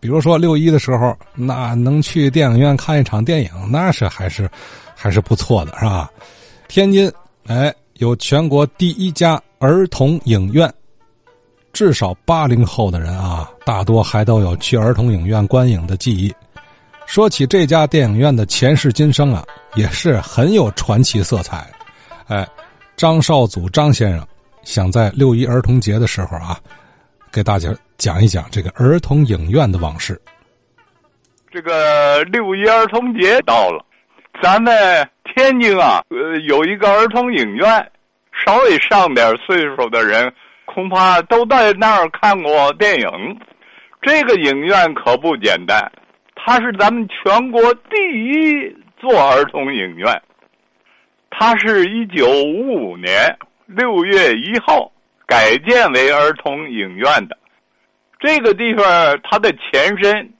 比如说六一的时候，那能去电影院看一场电影，那是还是还是不错的，是吧？天津，哎，有全国第一家儿童影院，至少八零后的人啊，大多还都有去儿童影院观影的记忆。说起这家电影院的前世今生啊，也是很有传奇色彩。哎，张少祖张先生想在六一儿童节的时候啊，给大家讲一讲这个儿童影院的往事。这个六一儿童节到了，咱们天津啊，呃，有一个儿童影院，稍微上点岁数的人恐怕都在那儿看过电影。这个影院可不简单。它是咱们全国第一座儿童影院，它是一九五五年六月一号改建为儿童影院的。这个地方它的前身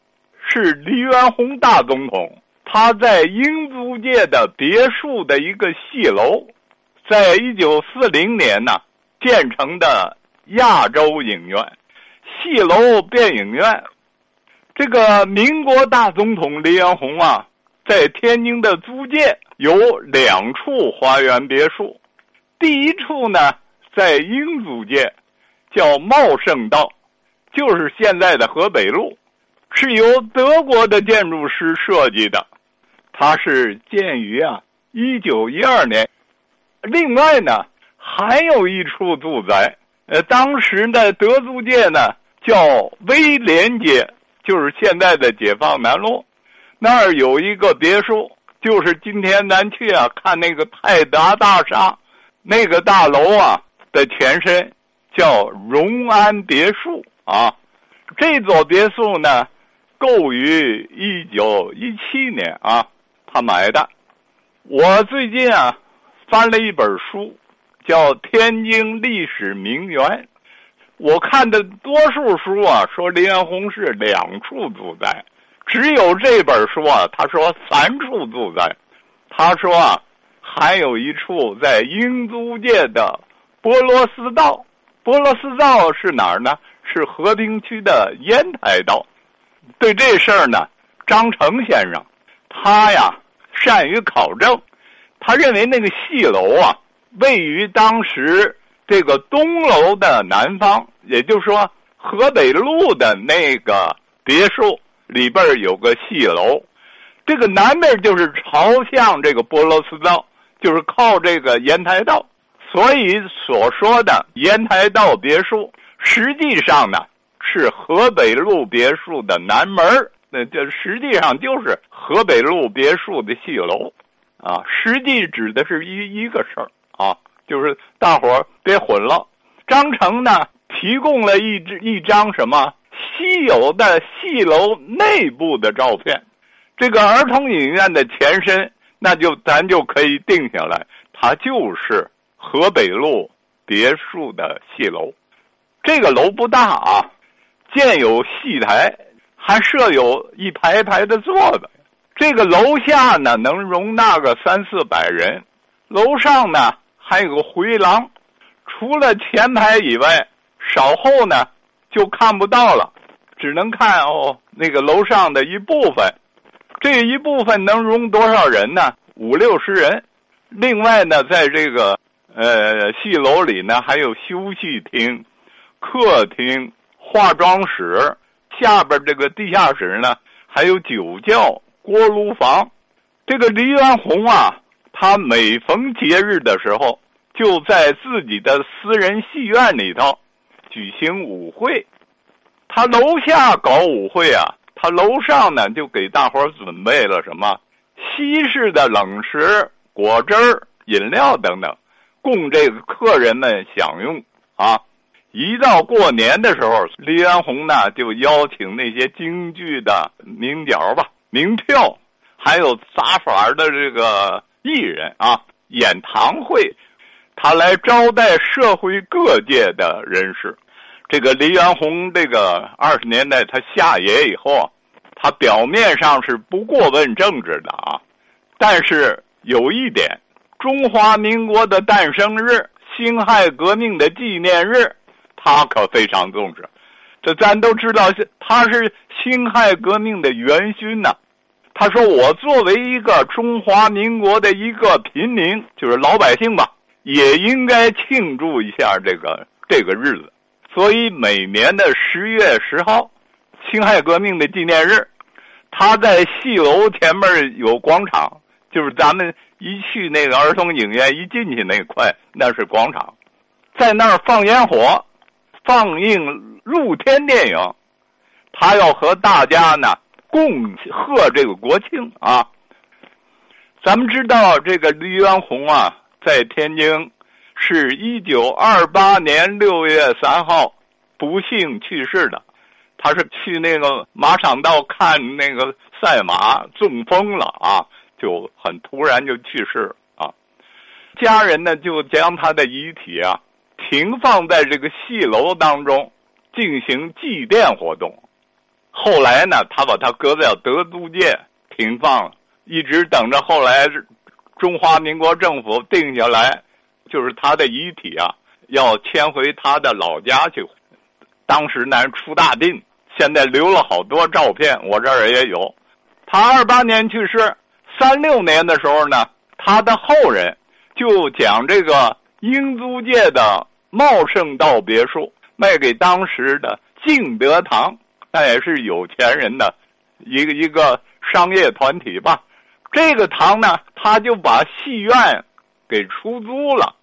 是黎元洪大总统他在英租界的别墅的一个戏楼，在一九四零年呢建成的亚洲影院，戏楼变影院。这个民国大总统黎元洪啊，在天津的租界有两处花园别墅，第一处呢在英租界，叫茂盛道，就是现在的河北路，是由德国的建筑师设计的，它是建于啊一九一二年。另外呢，还有一处住宅，呃，当时的德租界呢叫威廉街。就是现在的解放南路，那儿有一个别墅，就是今天咱去啊看那个泰达大厦，那个大楼啊的前身叫荣安别墅啊。这座别墅呢，购于一九一七年啊，他买的。我最近啊翻了一本书，叫《天津历史名园》。我看的多数书啊，说黎元洪是两处住宅，只有这本书啊，他说三处住宅。他说啊，还有一处在英租界的波罗斯道。波罗斯道是哪儿呢？是和平区的烟台道。对这事儿呢，张成先生，他呀善于考证，他认为那个戏楼啊，位于当时。这个东楼的南方，也就是说河北路的那个别墅里边有个戏楼，这个南边就是朝向这个波罗斯道，就是靠这个烟台道，所以所说的烟台道别墅，实际上呢是河北路别墅的南门那这实际上就是河北路别墅的戏楼，啊，实际指的是一一个事儿啊。就是大伙儿别混了。张成呢提供了一支一张什么稀有的戏楼内部的照片，这个儿童影院的前身，那就咱就可以定下来，它就是河北路别墅的戏楼。这个楼不大啊，建有戏台，还设有一排排的座子。这个楼下呢能容纳个三四百人，楼上呢。还有个回廊，除了前排以外，稍后呢就看不到了，只能看哦那个楼上的一部分。这一部分能容多少人呢？五六十人。另外呢，在这个呃戏楼里呢，还有休息厅、客厅、化妆室，下边这个地下室呢还有酒窖、锅炉房。这个黎元洪啊。他每逢节日的时候，就在自己的私人戏院里头举行舞会。他楼下搞舞会啊，他楼上呢就给大伙准备了什么西式的冷食、果汁、饮料等等，供这个客人们享用啊。一到过年的时候，黎元洪呢就邀请那些京剧的名角吧、名票，还有杂耍的这个。艺人啊，演堂会，他来招待社会各界的人士。这个黎元洪，这个二十年代他下野以后啊，他表面上是不过问政治的啊，但是有一点，中华民国的诞生日、辛亥革命的纪念日，他可非常重视。这咱都知道，他是辛亥革命的元勋呐。他说：“我作为一个中华民国的一个平民，就是老百姓吧，也应该庆祝一下这个这个日子。所以每年的十月十号，辛亥革命的纪念日，他在戏楼前面有广场，就是咱们一去那个儿童影院一进去那块，那是广场，在那儿放烟火，放映露天电影，他要和大家呢。”共贺这个国庆啊！咱们知道这个黎元洪啊，在天津是一九二八年六月三号不幸去世的。他是去那个马场道看那个赛马，中风了啊，就很突然就去世啊。家人呢就将他的遗体啊停放在这个戏楼当中进行祭奠活动。后来呢，他把他搁在德租界停放，一直等着后来中华民国政府定下来，就是他的遗体啊，要迁回他的老家去。当时呢出大病，现在留了好多照片，我这儿也有。他二八年去世，三六年的时候呢，他的后人就将这个英租界的茂盛道别墅卖给当时的敬德堂。那也是有钱人的一个一个商业团体吧。这个堂呢，他就把戏院给出租了。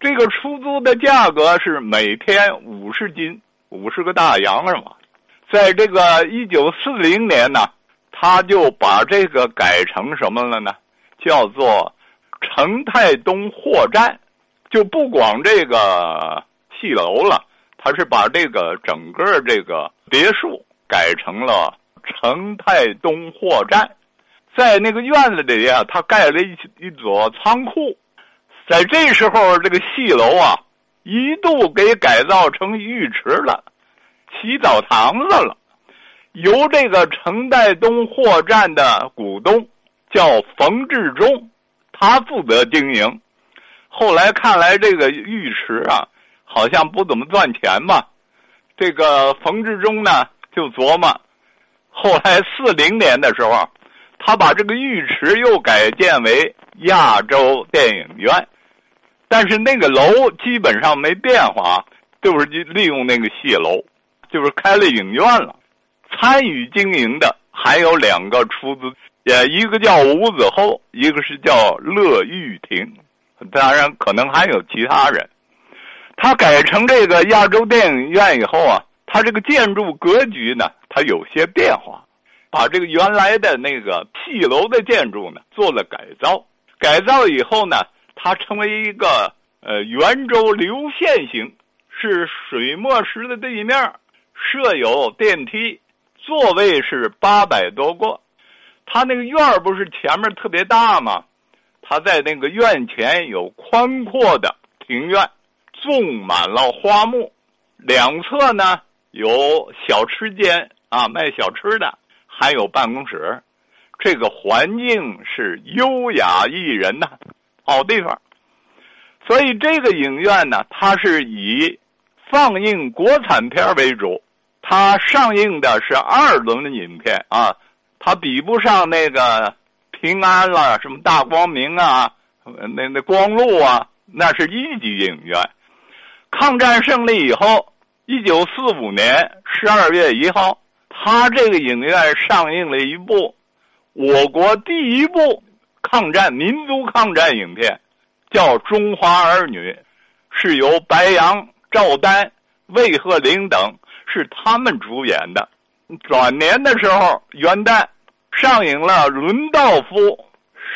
这个出租的价格是每天五十斤，五十个大洋是吗？在这个一九四零年呢，他就把这个改成什么了呢？叫做成泰东货站，就不光这个戏楼了。他是把这个整个这个别墅改成了成泰东货站，在那个院子里啊，他盖了一一座仓库。在这时候，这个戏楼啊，一度给改造成浴池了，洗澡堂子了。由这个成泰东货站的股东叫冯志忠，他负责经营。后来看来，这个浴池啊。好像不怎么赚钱嘛，这个冯志忠呢就琢磨，后来四零年的时候，他把这个浴池又改建为亚洲电影院，但是那个楼基本上没变化，就是利用那个戏楼，就是开了影院了。参与经营的还有两个出资，也一个叫吴子厚，一个是叫乐玉亭，当然可能还有其他人。他改成这个亚洲电影院以后啊，他这个建筑格局呢，它有些变化，把这个原来的那个戏楼的建筑呢做了改造。改造以后呢，它成为一个呃圆周流线型，是水墨石的地面，设有电梯，座位是八百多个。他那个院儿不是前面特别大吗？他在那个院前有宽阔的庭院。种满了花木，两侧呢有小吃间啊，卖小吃的，还有办公室，这个环境是优雅宜人呐，好地方。所以这个影院呢，它是以放映国产片为主，它上映的是二轮的影片啊，它比不上那个平安了，什么大光明啊，那那光路啊，那是一级影院。抗战胜利以后，一九四五年十二月一号，他这个影院上映了一部我国第一部抗战民族抗战影片，叫《中华儿女》，是由白杨、赵丹、魏鹤龄等是他们主演的。转年的时候，元旦上映了伦道夫、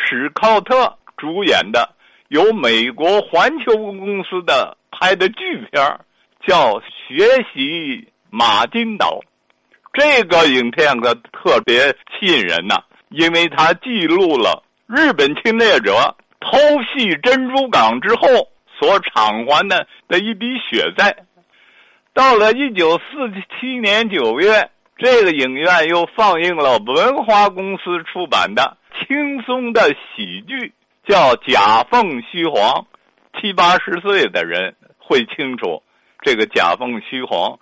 史考特主演的由美国环球公司的。拍的剧片叫《学习马金岛》，这个影片可特别吸引人呐，因为它记录了日本侵略者偷袭珍珠港之后所偿还的的一笔血债。到了一九四七年九月，这个影院又放映了文华公司出版的轻松的喜剧，叫《假凤虚凰》，七八十岁的人。会清楚，这个假凤虚凰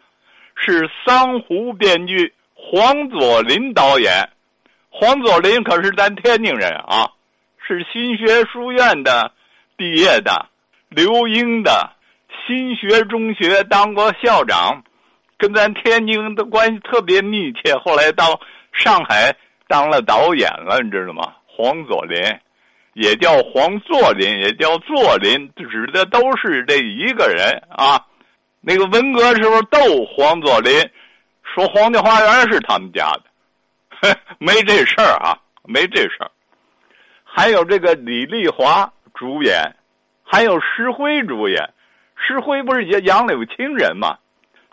是桑湖编剧黄佐临导演。黄佐临可是咱天津人啊，是新学书院的毕业的，留英的，新学中学当过校长，跟咱天津的关系特别密切。后来到上海当了导演了，你知道吗？黄佐临，也叫黄作霖，也叫作霖，指的都是这一个人啊。那个文革时候斗黄佐临，说皇家花园是他们家的。没这事儿啊，没这事儿。还有这个李丽华主演，还有石辉主演。石灰不是也杨柳青人吗？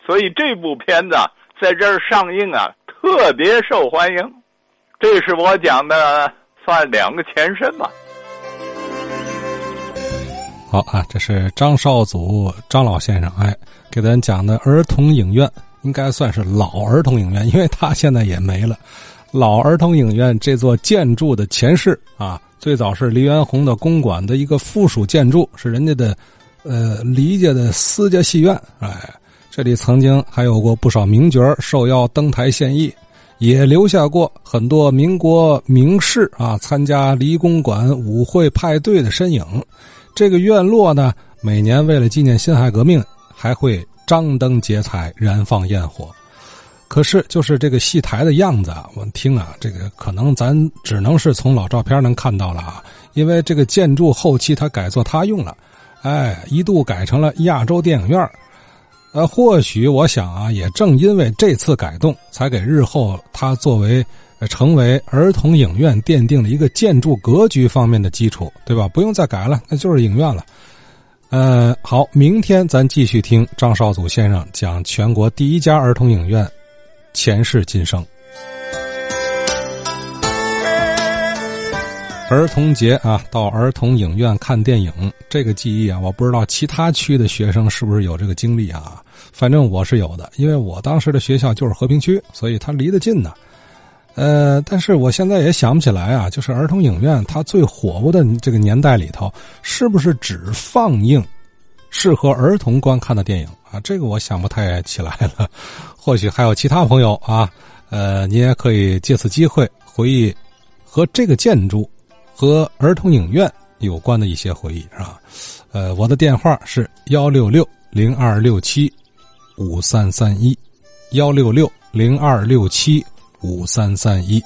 所以这部片子在这儿上映啊，特别受欢迎。这是我讲的，算两个前身吧。好啊，这是张少祖张老先生哎，给咱讲的儿童影院，应该算是老儿童影院，因为他现在也没了。老儿童影院这座建筑的前世啊，最早是黎元洪的公馆的一个附属建筑，是人家的，呃，黎家的私家戏院。哎，这里曾经还有过不少名角受邀登台献艺，也留下过很多民国名士啊参加黎公馆舞会派对的身影。这个院落呢，每年为了纪念辛亥革命，还会张灯结彩，燃放焰火。可是，就是这个戏台的样子啊，我听啊，这个可能咱只能是从老照片能看到了啊，因为这个建筑后期它改作他用了，哎，一度改成了亚洲电影院呃，或许我想啊，也正因为这次改动，才给日后它作为成为儿童影院奠定了一个建筑格局方面的基础，对吧？不用再改了，那就是影院了。呃，好，明天咱继续听张少祖先生讲全国第一家儿童影院。前世今生，儿童节啊，到儿童影院看电影，这个记忆啊，我不知道其他区的学生是不是有这个经历啊？反正我是有的，因为我当时的学校就是和平区，所以它离得近呢。呃，但是我现在也想不起来啊，就是儿童影院它最火爆的这个年代里头，是不是只放映适合儿童观看的电影？啊，这个我想不太起来了，或许还有其他朋友啊，呃，你也可以借此机会回忆和这个建筑和儿童影院有关的一些回忆，是吧？呃，我的电话是幺六六零二六七五三三一，幺六六零二六七五三三一。